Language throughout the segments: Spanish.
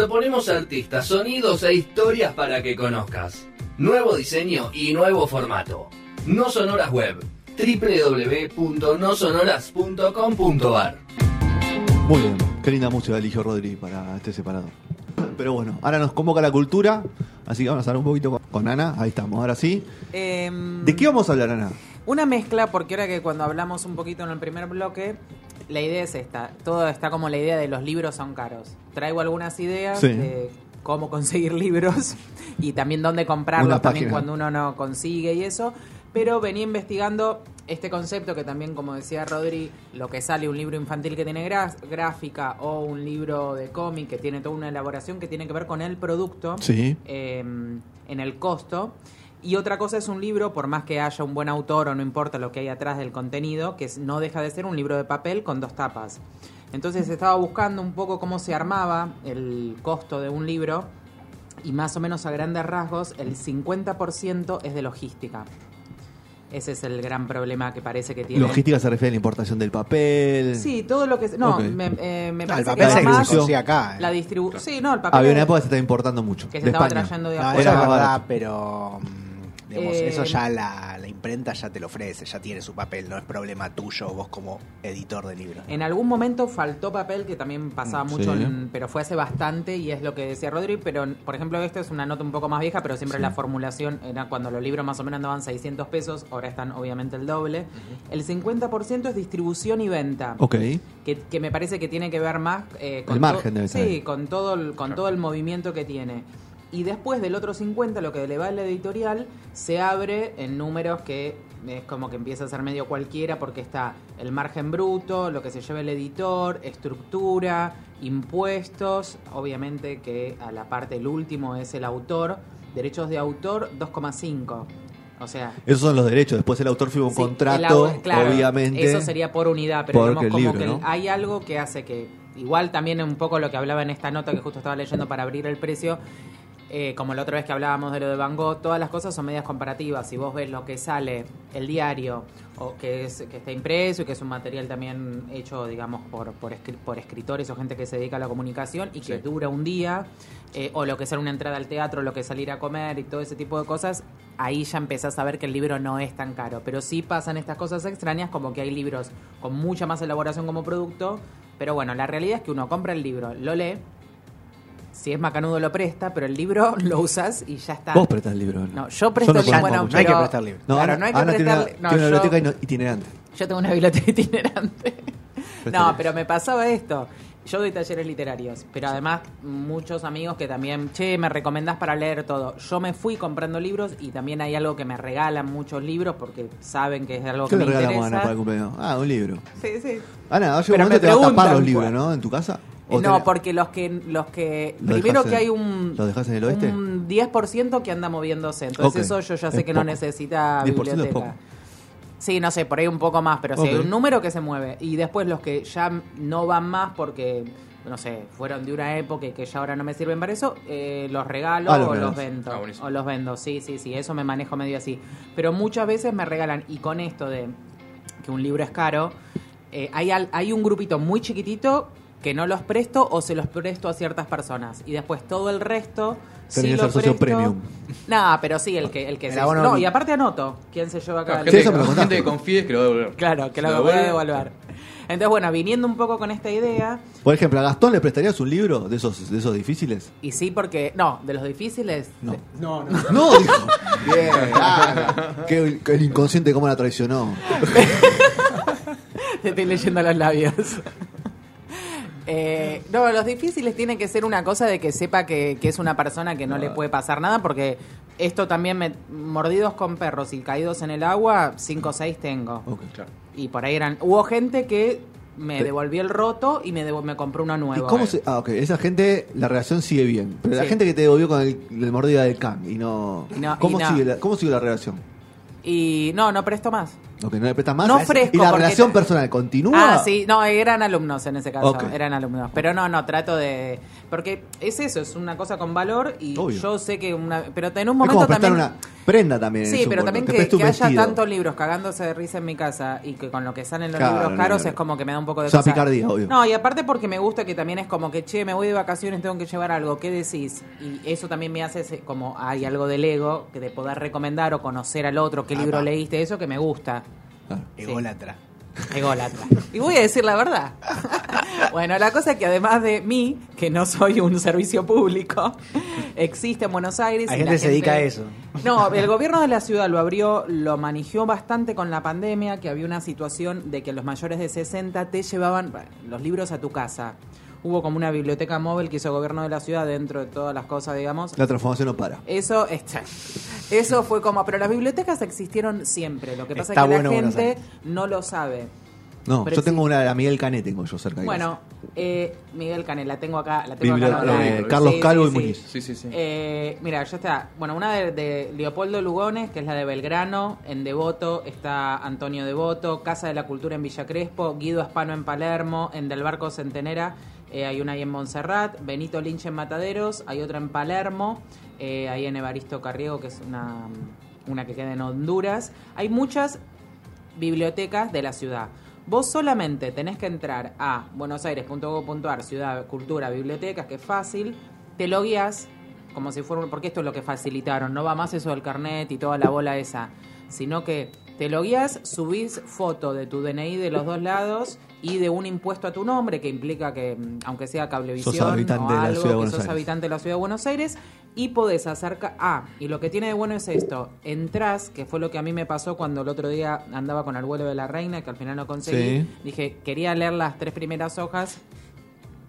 Proponemos artistas, sonidos e historias para que conozcas. Nuevo diseño y nuevo formato. No Sonoras Web. www.nosonoras.com.ar Muy bien, qué linda música eligió Rodri para este separado. Pero bueno, ahora nos convoca la cultura, así que vamos a hablar un poquito con- con Ana. Ahí estamos, ahora sí. Em, ¿De qué vamos a hablar, Ana? Una mezcla, porque ahora que cuando hablamos un poquito en el primer bloque, la idea es esta. Todo está como la idea de los libros son caros. Traigo algunas ideas Sí. de cómo conseguir libros y también dónde comprarlos Una también página. cuando uno no consigue y eso. Pero venía investigando este concepto que también, como decía Rodri, lo que sale un libro infantil que tiene gráfica o un libro de cómic que tiene toda una elaboración que tiene que ver con el producto Sí. eh, en el costo. Y otra cosa es un libro, por más que haya un buen autor o no importa lo que hay atrás del contenido, que no deja de ser un libro de papel con dos tapas. Entonces estaba buscando un poco cómo se armaba el costo de un libro y más o menos a grandes rasgos el 50% es de logística. Ese es el gran problema que parece que tiene. Logística se refiere a la importación del papel. Sí, todo lo que... No, me, eh, me Ah, parece el que papel va se acá. eh. la distribución... Sí, no, el papel... Había una época que se estaba importando mucho. Que se de estaba España. trayendo de afuera. eso Era verdad, pero mm, digamos, Eh, eso ya la, la imprenta ya te lo ofrece, ya tiene su papel, no es problema tuyo vos como editor de libros. En algún momento faltó papel, que también pasaba Mm, mucho, sí. en- pero fue hace bastante y es lo que decía Rodri. Pero, por ejemplo, esto es una nota un poco más vieja, pero siempre la formulación era cuando los libros más o menos andaban 600 pesos, ahora están obviamente el doble. El 50% es distribución y venta. Ok. Que, que me parece que tiene que ver más eh, con El to- margen debe sí, con todo el, con todo el movimiento que tiene. Y después del otro 50, lo que le va a la editorial, se abre en números que es como que empieza a ser medio cualquiera porque está el margen bruto, lo que se lleva el editor, estructura, impuestos, obviamente que a la parte el último es el autor, derechos de autor 2,5. O sea, Esos son los derechos. Después el autor firma un Sí, contrato, el au- claro, obviamente. Eso sería por unidad, pero digamos como libro, que ¿no? hay algo que hace que, igual también un poco lo que hablaba en esta nota que justo estaba leyendo para abrir el precio, eh, como la otra vez que hablábamos de lo de Van Gogh, todas las cosas son medias comparativas. Si vos ves lo que sale el diario, o que, es, que está impreso y que es un material también hecho, digamos, por, por, por escritores o gente que se dedica a la comunicación y que dura un día, eh, o lo que sale una entrada al teatro, lo que es salir a comer y todo ese tipo de cosas, ahí ya empezás a ver que el libro no es tan caro. Pero sí pasan estas cosas extrañas, como que hay libros con mucha más elaboración como producto, pero bueno, la realidad es que uno compra el libro, lo lee, si es macanudo lo presta, pero el libro lo usas y ya está. Vos prestás el libro. ¿no? No, yo presto no el bueno, mucho. no hay que prestar libro. No, claro, Ana, no hay que Ana tiene una, tiene una yo- biblioteca itinerante. yo tengo una biblioteca itinerante. No, pero me pasaba esto. Yo doy talleres literarios, pero además muchos amigos que también, che, me recomendás para leer todo. Yo me fui comprando libros y también hay algo que me regalan muchos libros porque saben que es algo ¿Qué que le me regalamos a interesa. Ana para el cumpleaños? Ah, un libro. Sí, sí. Ana, Pero un momento me te vas a tapar los libros. ¿no? En tu casa. ¿O No, tenés- porque los que los que ¿Lo primero que en- hay un lo dejás en el oeste? un 10% que anda moviéndose, entonces eso yo ya Es sé que no necesita 10% es biblioteca. poco. Sí, no sé, por ahí un poco más, pero sí, Ok. hay un número que se mueve. Y después los que ya no van más porque, no sé, fueron de una época y que ya ahora no me sirven para eso, eh, los regalo Ah, los o los vendo. Ah, o los vendo, sí, sí, sí, eso me manejo medio así. Pero muchas veces me regalan, y con esto de que un libro es caro, eh, hay, al- hay un grupito muy chiquitito que no los presto o se los presto a ciertas personas. Y después todo el resto... Sí lo socio presto. premium. Nah, pero sí, el que, el que se... abono- No, y aparte anoto quién se lleva cada Claro, Sí, gente, lo gente que confíes que lo va a devolver. Claro, que lo Lo voy a devolver. Entonces, bueno, viniendo un poco con esta idea, Por ejemplo, ¿a Gastón le prestarías un libro de esos, de esos difíciles? y sí, porque. No, de los difíciles. No. de- No, no. No, dijo. Bien. Que que el inconsciente cómo la traicionó. Te estoy leyendo los labios. Eh, no, los difíciles tienen que ser una cosa de que sepa que, que es una persona que no le puede pasar nada, porque esto también me. Mordidos con perros y caídos en el agua, 5 o 6 tengo. Ok. Claro. Y por ahí eran. Hubo gente que me devolvió el roto y me, devo- me compró uno ¿Y nuevo. cómo se.? Ah, ok. Esa gente, la relación sigue bien. Pero la gente que te devolvió con el, el mordida del can y no. Y no- ¿Cómo, y no. Sigue la, ¿Cómo sigue la relación? Y no, no presto más. Ok, no le prestas más. No ¿Y fresco, la porque- relación personal continúa? Ah, sí, no, eran alumnos en ese caso, Ok. eran alumnos. Pero no, no, trato de... Porque es eso, es una cosa con valor y Obvio. yo sé que una... Pero en un Es momento como prestar también... una prenda también. en Sí, pero también que, haya tantos libros cagándose de risa en mi casa y que con lo que salen los Claro, libros caros no, no. es como que me da un poco de una cosa. picardía, obvio. No, y aparte porque me gusta que también es como que, che, me voy de vacaciones, tengo que llevar algo, ¿qué decís? Y eso también me hace ese- como hay algo del ego, que de poder recomendar o conocer al otro, qué libro leíste, eso que me gusta. Claro. Ególatra. Ególatra. Y voy a decir la verdad. bueno, la cosa es que además de mí, que no soy un servicio público, existe en Buenos Aires. Hay gente que se dedica a eso. No, el gobierno de la ciudad lo abrió, lo manejó bastante con la pandemia, que había una situación de que los mayores de 60 te llevaban los libros a tu casa. Hubo como una biblioteca móvil que hizo el gobierno de la ciudad dentro de todas las cosas, digamos. La transformación no para. Eso, está- eso fue como, pero las bibliotecas existieron siempre. Lo que pasa Está es que bueno la gente no lo sabe. No, Pero yo tengo una de la Miguel Cané, tengo yo cerca de Bueno, eh, Miguel Canel, la tengo acá. La tengo Biblia- acá eh, Carlos Calvo y Muñiz. Sí, sí, sí. Eh, mira, ya está. Bueno, una de, de Leopoldo Lugones, que es la de Belgrano, en Devoto está Antonio Devoto, Casa de la Cultura en Villa Crespo, Guido Espano en Palermo, en Del Barco Centenera, eh, hay una ahí en Montserrat, Benito Lynch en Mataderos, hay otra en Palermo, eh, ahí en Evaristo Carriego, que es una, una que queda en Honduras. Hay muchas bibliotecas de la ciudad. Vos solamente tenés que entrar a buenosaires.gov.ar, ciudad, cultura, bibliotecas, que es fácil, te lo guías como si fuera, porque esto es lo que facilitaron, no va más eso del carnet y toda la bola esa, sino que te lo guías, subís foto de tu DNI de los dos lados y de un impuesto a tu nombre, que implica que, mm, aunque sea cablevisión Sos habitante o de la algo, ciudad que sos Aires. habitante de la ciudad de Buenos Aires, y podés acercar. Ah, y lo que tiene de bueno es esto: entrás, que fue lo que a mí me pasó cuando el otro día andaba con el vuelo de la reina, que al final no conseguí. Sí. Dije, quería leer las tres primeras hojas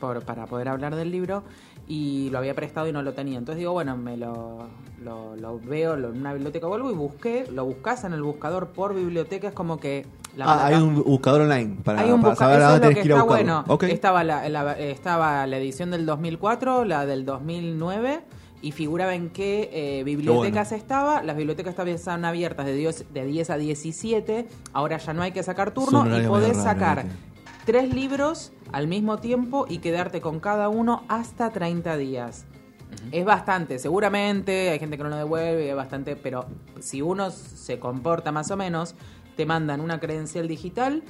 por, para poder hablar del libro y lo había prestado y no lo tenía. Entonces digo, bueno, me lo, lo, lo veo en una biblioteca, vuelvo y busqué, lo buscas en el buscador por biblioteca, es como que... la ah, hay un buscador online para, hay un para busca- saber eso a es dónde lo tenés que está bueno. Ok. Estaba la, la- estaba la edición del 2004, la del 2009 y figuraba en qué eh, bibliotecas estaba. Las bibliotecas estaban abiertas de 10, de 10 a 17. Ahora ya no hay que sacar turno y podés sacar tres libros al mismo tiempo y quedarte con cada uno hasta 30 días. Es bastante, seguramente hay gente que no lo devuelve, es bastante, pero si uno se comporta más o menos, te mandan una credencial digital,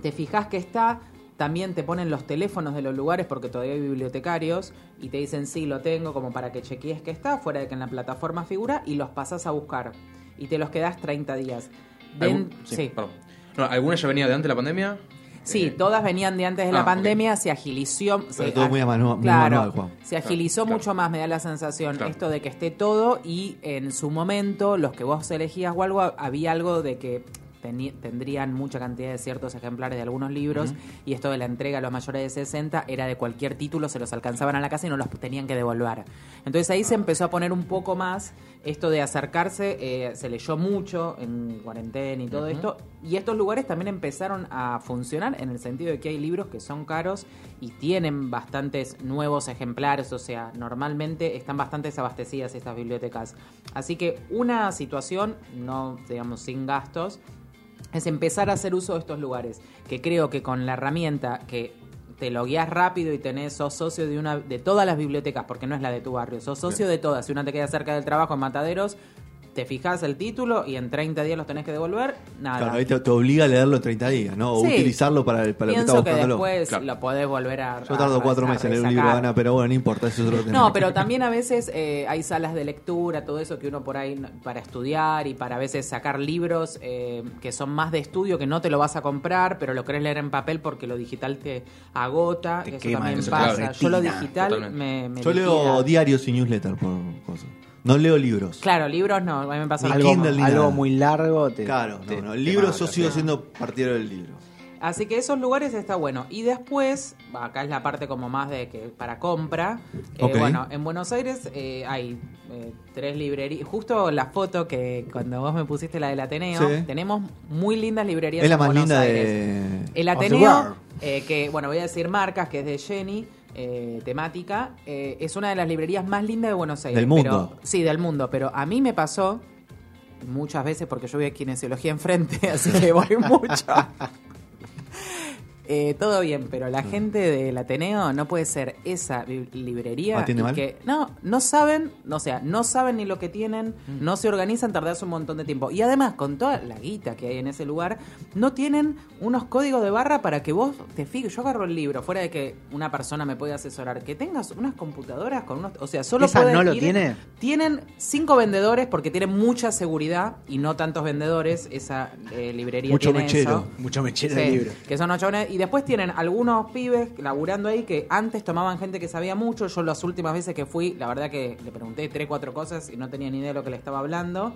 te fijas que está, también te ponen los teléfonos de los lugares porque todavía hay bibliotecarios y te dicen sí, lo tengo, como para que chequees que está, fuera de que en la plataforma figura, y los pasas a buscar. Y te los quedas 30 días. Den- ¿Algún- sí. sí, perdón. No, ¿Alguna ya venía de antes de la pandemia? Sí, Eh, todas venían de antes de la ah, pandemia, se agilizó. se todo ag- muy a manu- muy claro, manual, Juan. se agilizó Claro, mucho más, me da la sensación, Claro. esto de que esté todo y en su momento los que vos elegías o algo, había algo de que tendrían mucha cantidad de ciertos ejemplares de algunos libros y esto de la entrega a los mayores de 60 era de cualquier título, se los alcanzaban a la casa y no los tenían que devolver. Entonces ahí se empezó a poner un poco más esto de acercarse, eh, se leyó mucho en cuarentena y todo esto, y estos lugares también empezaron a funcionar en el sentido de que hay libros que son caros y tienen bastantes nuevos ejemplares, o sea, normalmente están bastante abastecidas estas bibliotecas. Así que una situación, no digamos sin gastos, es empezar a hacer uso de estos lugares, que creo que con la herramienta que te lo guías rápido y tenés, sos socio de una de todas las bibliotecas, porque no es la de tu barrio, sos socio de todas. Si una te queda cerca del trabajo en Mataderos, te fijas el título y en 30 días los tenés que devolver, nada. Claro, ahí te, te obliga a leerlo en 30 días, ¿no? O Sí. utilizarlo para, para lo que Pienso estás que buscándolo. después Claro. lo podés volver a Yo tardo cuatro meses en leer un libro. Ana, pero bueno, no importa, eso tema. No, pero también a veces eh, hay salas de lectura, todo eso que uno por ahí para estudiar y para a veces sacar libros eh, que son más de estudio, que no te lo vas a comprar, pero lo querés leer en papel porque lo digital te agota, Te eso quema también eso, pasa. claro. Yo lo digital totalmente. me, me Yo leo diarios y newsletter por. No leo libros. Claro, libros no, a mí me pasa Ni Algo, mismo. Kindle ni algo nada. muy largo. Te, Claro, te- no, no. te El libro mata, yo sigo sí. siendo partidario del libro. Así que esos lugares está bueno. Y después, acá es la parte como más de que para compra. eh, Ok. Bueno, en Buenos Aires eh, hay eh, tres librerías. Justo la foto que cuando vos me pusiste la del Ateneo, Sí. tenemos muy lindas librerías. Es la en más Buenos linda Aires. de... El Of the Ateneo, world. eh, que bueno, voy a decir marcas, que es de Jenny, eh, temática, eh, es una de las librerías más lindas de Buenos Aires. Del mundo. Pero- sí, del mundo. Pero a mí me pasó muchas veces porque yo voy a kinesiología enfrente, así que voy mucho. Eh, todo bien, pero la gente del Ateneo no puede ser esa li- librería ¿Atiende y mal? que no no saben, o sea, no saben ni lo que tienen, Mm. no se organizan, tardarse un montón de tiempo. Y además, con toda la guita que hay en ese lugar, no tienen unos códigos de barra para que vos te fijes. Yo agarro el libro, fuera de que una persona me puede asesorar, que tengas unas computadoras con unos, o sea, solo ¿Esa no lo ir- tiene? Tienen cinco vendedores porque tienen mucha seguridad y no tantos vendedores. Esa eh, librería Mucho tiene mechero. eso. Mucho mechero Sí, de libro. que son ocho chabones. Y después tienen algunos pibes laburando ahí que antes tomaban gente que sabía mucho. Yo las últimas veces que fui, la verdad que le pregunté tres, cuatro cosas y no tenía ni idea de lo que le estaba hablando.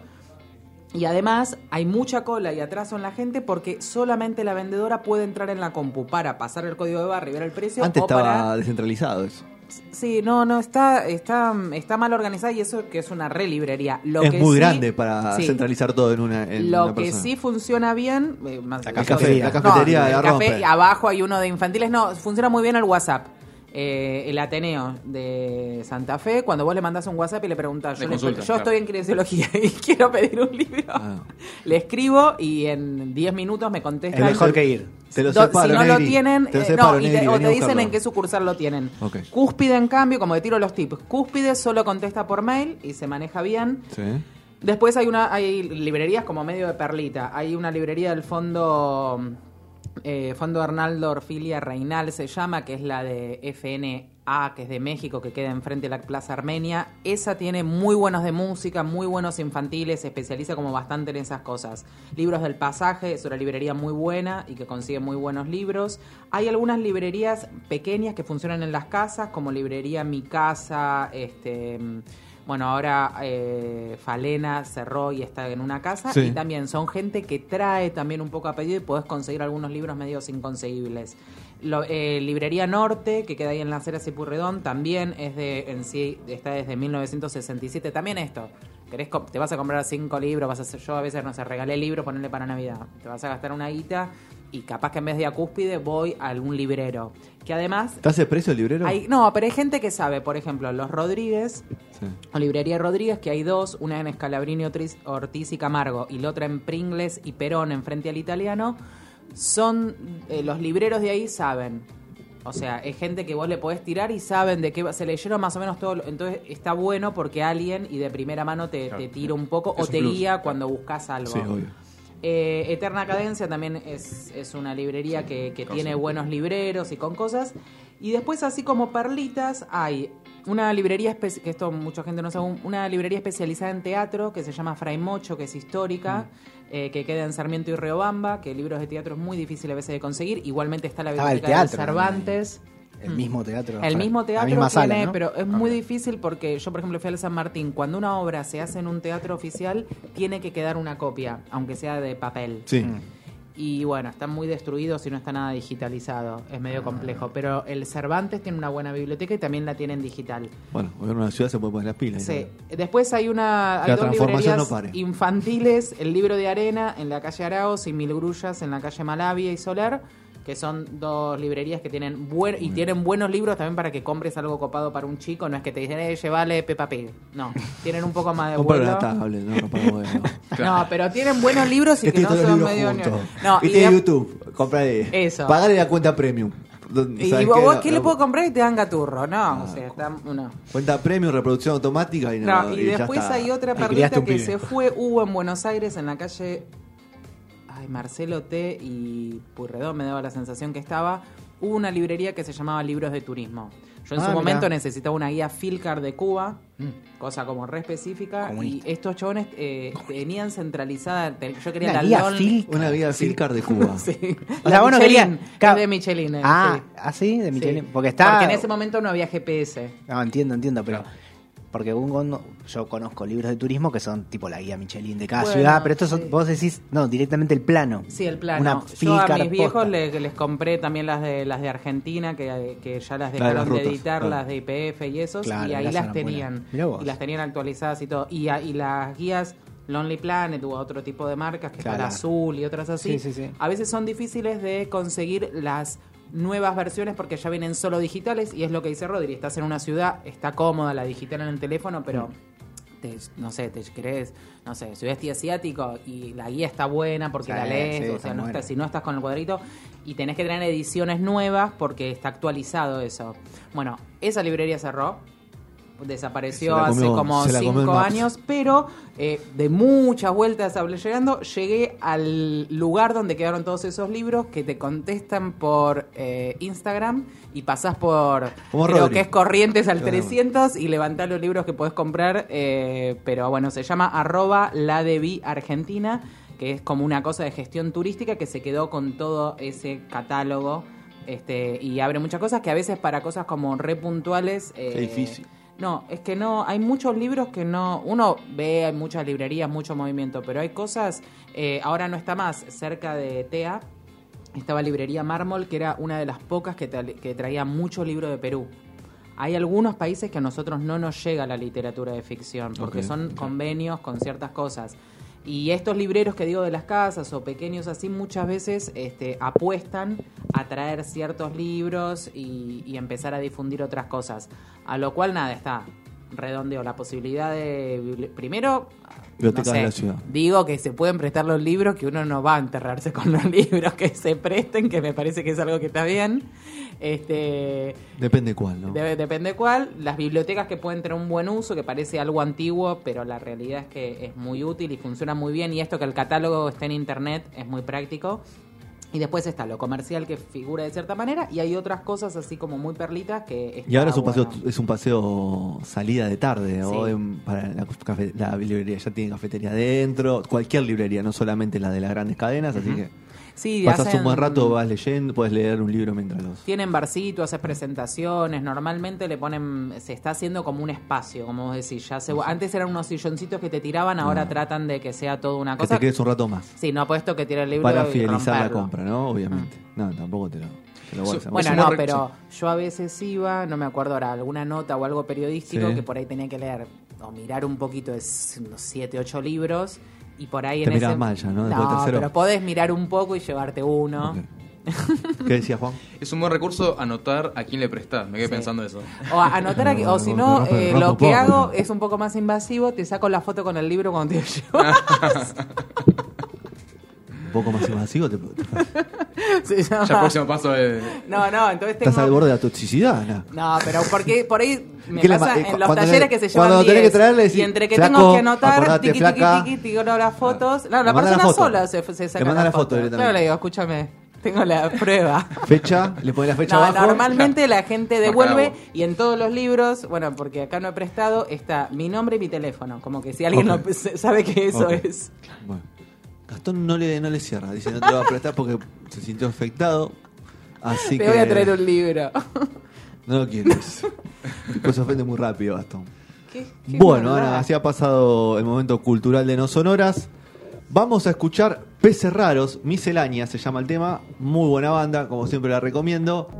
Y además hay mucha cola y atraso en la gente porque solamente la vendedora puede entrar en la compu para pasar el código de barra y ver el precio. Antes o estaba para... descentralizado eso. Sí, no, no, está, está, está mal organizada y eso que es una re librería. Lo es que muy sí- grande para sí. centralizar todo en una en Lo una que persona. sí funciona bien, eh, más- La cafetería. La cafetería no, la el café, abajo hay uno de infantiles, no, funciona muy bien el WhatsApp. Eh, el Ateneo de Santa Fe, cuando vos le mandás un WhatsApp y le preguntás, De yo, le- consulta, yo claro. estoy en kinesiología y quiero pedir un libro, Ah. le escribo y en 10 minutos me contestan. Es mejor que ir. Te lo Do- separo, si no lo tienen, Te lo eh, separo, no, y te- Negri, o te dicen en qué sucursal lo tienen. Ok. Cúspide, en cambio, como te tiro los tips, Cúspide solo contesta por mail y se maneja bien. Sí. Después hay una hay librerías como medio de perlita. Hay una librería del fondo eh, Fondo Arnaldo Orfilia Reinal se llama, que es la de FNA, que es de México, que queda enfrente de la Plaza Armenia. Esa tiene muy buenos de música, muy buenos infantiles, se especializa como bastante en esas cosas. Libros del pasaje, es una librería muy buena y que consigue muy buenos libros. Hay algunas librerías pequeñas que funcionan en las casas, como librería Mi Casa, este bueno, ahora eh, Falena cerró y está en una casa. Sí. Y también son gente que trae también un poco a pedido y podés conseguir algunos libros medios inconseguibles. Lo- eh, Librería Norte, que queda ahí en la acera Cipurredón, también es de, en sí, está desde 1967. También esto, querés te vas a comprar cinco libros, vas a hacer, yo a veces no sé, regalé libros, ponerle para Navidad. Te vas a gastar una guita y capaz que en vez de a Cúspide voy a algún librero. Que además ¿Te hace precio el librero? hay, no, pero hay gente que sabe, por ejemplo, los Rodríguez, Sí. o Librería Rodríguez, que hay dos, una en Escalabrini Ortiz, Ortiz y Camargo, y la otra en Pringles y Perón, enfrente al italiano, son, eh, los libreros de ahí saben. O sea, es gente que vos le podés tirar y saben de qué va- se leyeron más o menos todo. lo- Entonces está bueno porque alguien y de primera mano te, te tira un poco Es o un te plus, guía cuando buscas algo. Sí, obvio. Eh, Eterna Cadencia también es, es una librería que, que tiene buenos libreros y con cosas. Y después, así como perlitas, hay una librería, que esto mucha gente no sabe, un- una librería especializada en teatro que se llama Fray Mocho, que es histórica, eh, que queda en Sarmiento y Riobamba, que libros de teatro es muy difícil a veces de conseguir. Igualmente está la biblioteca de Cervantes. El mismo teatro. El mismo La teatro misma sala, tiene, ¿no? pero es muy difícil porque yo, por ejemplo, fui al San Martín. Cuando una obra se hace en un teatro oficial, tiene que quedar una copia, aunque sea de papel. Sí. Y bueno, están muy destruidos y no está nada digitalizado. Es medio complejo. Pero el Cervantes tiene una buena biblioteca y también la tiene en digital. Bueno, en una ciudad se puede poner las pilas. Sí. Después hay una hay La dos transformación librerías no pare. infantiles, el libro de arena en la calle Araos y Mil Grullas en la calle Malavia y Solar, que son dos librerías que tienen buen y tienen buenos libros también para que compres algo copado para un chico, no es que te dicen, eh, llevale Peppa Pig. No, tienen un poco más de vuelo. una tablet, no, no para bueno. No, pero tienen buenos libros y que, no son medio. No, y, y tiene de- YouTube. Compra ahí. Eso. Pagale la cuenta premium. Y ¿sabes vos, ¿qué no, le puedo comprar y te dan gaturro? No, o sea, está, no. Cuenta premium, reproducción automática y no. No, y después está. hay otra perlita que pibe. se fue, hubo en Buenos Aires, en la calle. Ay, Marcelo T. y Purredón me daba la sensación que estaba. Hubo una librería que se llamaba Libros de Turismo. Yo en Ah, su mirá. momento necesitaba una guía Filcar de Cuba, cosa como re específica. Comunista. Y estos chabones eh, tenían centralizada. Yo quería Una la guía LOL. Fil- Una vida Filcar de Cuba. Sí. O sea, La vos no Michelin, querías- es claro. de Michelin. eh, Ah, sí. ¿ah, sí? De Michelin. Sí. Porque está. Porque en ese momento no había GPS. No, entiendo, entiendo, pero. Porque un- yo conozco libros de turismo que son tipo la guía Michelin de cada Bueno, ciudad, pero estos son, sí. vos decís, no, directamente el plano. Sí, el plano. Una Yo a mis viejos posta. les, compré también las de las de Argentina, que, que ya las de dejaron de, editar, claro. las de IPF y esos, Claro, y ahí las tenían. Y las tenían actualizadas y todo. Y, y las guías Lonely Planet u otro tipo de marcas, que está Claro. la Azul y otras así, Sí, sí, sí. a veces son difíciles de conseguir las nuevas versiones porque ya vienen solo digitales y es lo que dice Rodri, estás en una ciudad, está cómoda la digital en el teléfono, pero te, no sé, te querés, no sé, sudeste asiático y la guía está buena porque Sí, la lees, sí, o está sea, no estás, si no estás con el cuadrito y tenés que tener ediciones nuevas porque está actualizado eso. Bueno, esa librería cerró, desapareció hace comió- como cinco años, pero eh, de muchas vueltas hablé llegando, llegué al lugar donde quedaron todos esos libros que te contestan por eh, Instagram y pasás por Como creo Rodri. que es Corrientes al Claro. 300 y levantás los libros que podés comprar, eh, pero bueno, se llama arroba la de Argentina, que es como una cosa de gestión turística que se quedó con todo ese catálogo. Este, y abre muchas cosas que a veces para cosas como re puntuales Qué difícil. No, es que no, hay muchos libros que no, uno ve, hay muchas librerías, mucho movimiento, pero hay cosas, eh, ahora no está más, cerca de TEA, estaba librería Mármol, que era una de las pocas que, tra- que traía mucho libro de Perú. Hay algunos países que a nosotros no nos llega la literatura de ficción, porque son convenios con ciertas cosas. Y estos libreros que digo de las casas o pequeños así muchas veces este, apuestan a traer ciertos libros y, y empezar a difundir otras cosas. A lo cual nada, está redondeo la posibilidad de... Primero, Biblioteca no sé, de la ciudad. digo que se pueden prestar los libros, que uno no va a enterrarse con los libros que se presten, que me parece que es algo que está bien. Este, Depende cuál, ¿no? Debe- depende cuál. Las bibliotecas que pueden tener un buen uso, que parece algo antiguo, pero la realidad es que es muy útil y funciona muy bien. Y esto que el catálogo esté en internet es muy práctico. Y después está lo comercial que figura de cierta manera y hay otras cosas así como muy perlitas que... Y ahora es un paseo, bueno. es un paseo salida de tarde, o Sí. en- para la, la librería ya tiene cafetería adentro, cualquier librería, no solamente la de las grandes cadenas, así que Sí, pasas hacen- un buen rato, vas leyendo, puedes leer un libro mientras los... Tienen barcito, haces presentaciones, normalmente le ponen, se está haciendo como un espacio, como vos decís, ya se, antes eran unos silloncitos que te tiraban, ahora tratan de que sea toda una Que cosa. te quedes un rato más, Sí, no puesto que tire el libro para y fidelizar la compra, ¿no? Obviamente. No, tampoco te lo, hacer. Bueno, Es no, pero yo a veces iba, no me acuerdo ahora, alguna nota o algo periodístico Sí. que por ahí tenía que leer o mirar un poquito de s- unos siete, ocho libros y por ahí Te en ese... mal ya, ¿no? Después tercero. pero podés mirar un poco y llevarte uno. ¿Qué decía Juan? Es un buen recurso anotar a quién le prestás. Me quedé Sí. pensando eso. O a- anotar aquí, o si No, no, no, eh, lo que hago ¿no? es un poco más invasivo, te saco la foto con el libro cuando te lo llevas. Un poco más invasivo, te, te- Se llama- Ya el próximo paso es. No, no, entonces tengo... estás al borde de la toxicidad, Ana. No, pero porque por ahí me ¿Qué le pasa ma- eh, en los cuando talleres le- que se cuando llevan tenés que 10, traerle, decís, y entre que "Flaco, tengo que anotar, acordate, tiqui, flaca". tiqui, tiqui, tiro las fotos. No, la persona foto. sola se, se saca manda la la foto. Claro, le digo, escúchame, tengo la prueba. Fecha, le pones la fecha No, abajo. normalmente la gente devuelve y en todos los libros, bueno, porque acá no he prestado, está mi nombre y mi teléfono. Como que si alguien Ok. no se- sabe que eso Ok. es. Bueno, Gastón no le, no le cierra, dice no te va a prestar porque se sintió afectado. Así Te que voy a traer un libro. no lo quieres. Se ofende muy rápido, Gastón. ¿Qué- qué Bueno. Ana, así ha pasado el momento cultural de No Sonoras. Vamos a escuchar Peces Raros, Miscelánea se llama el tema. Muy buena banda, como siempre la recomiendo.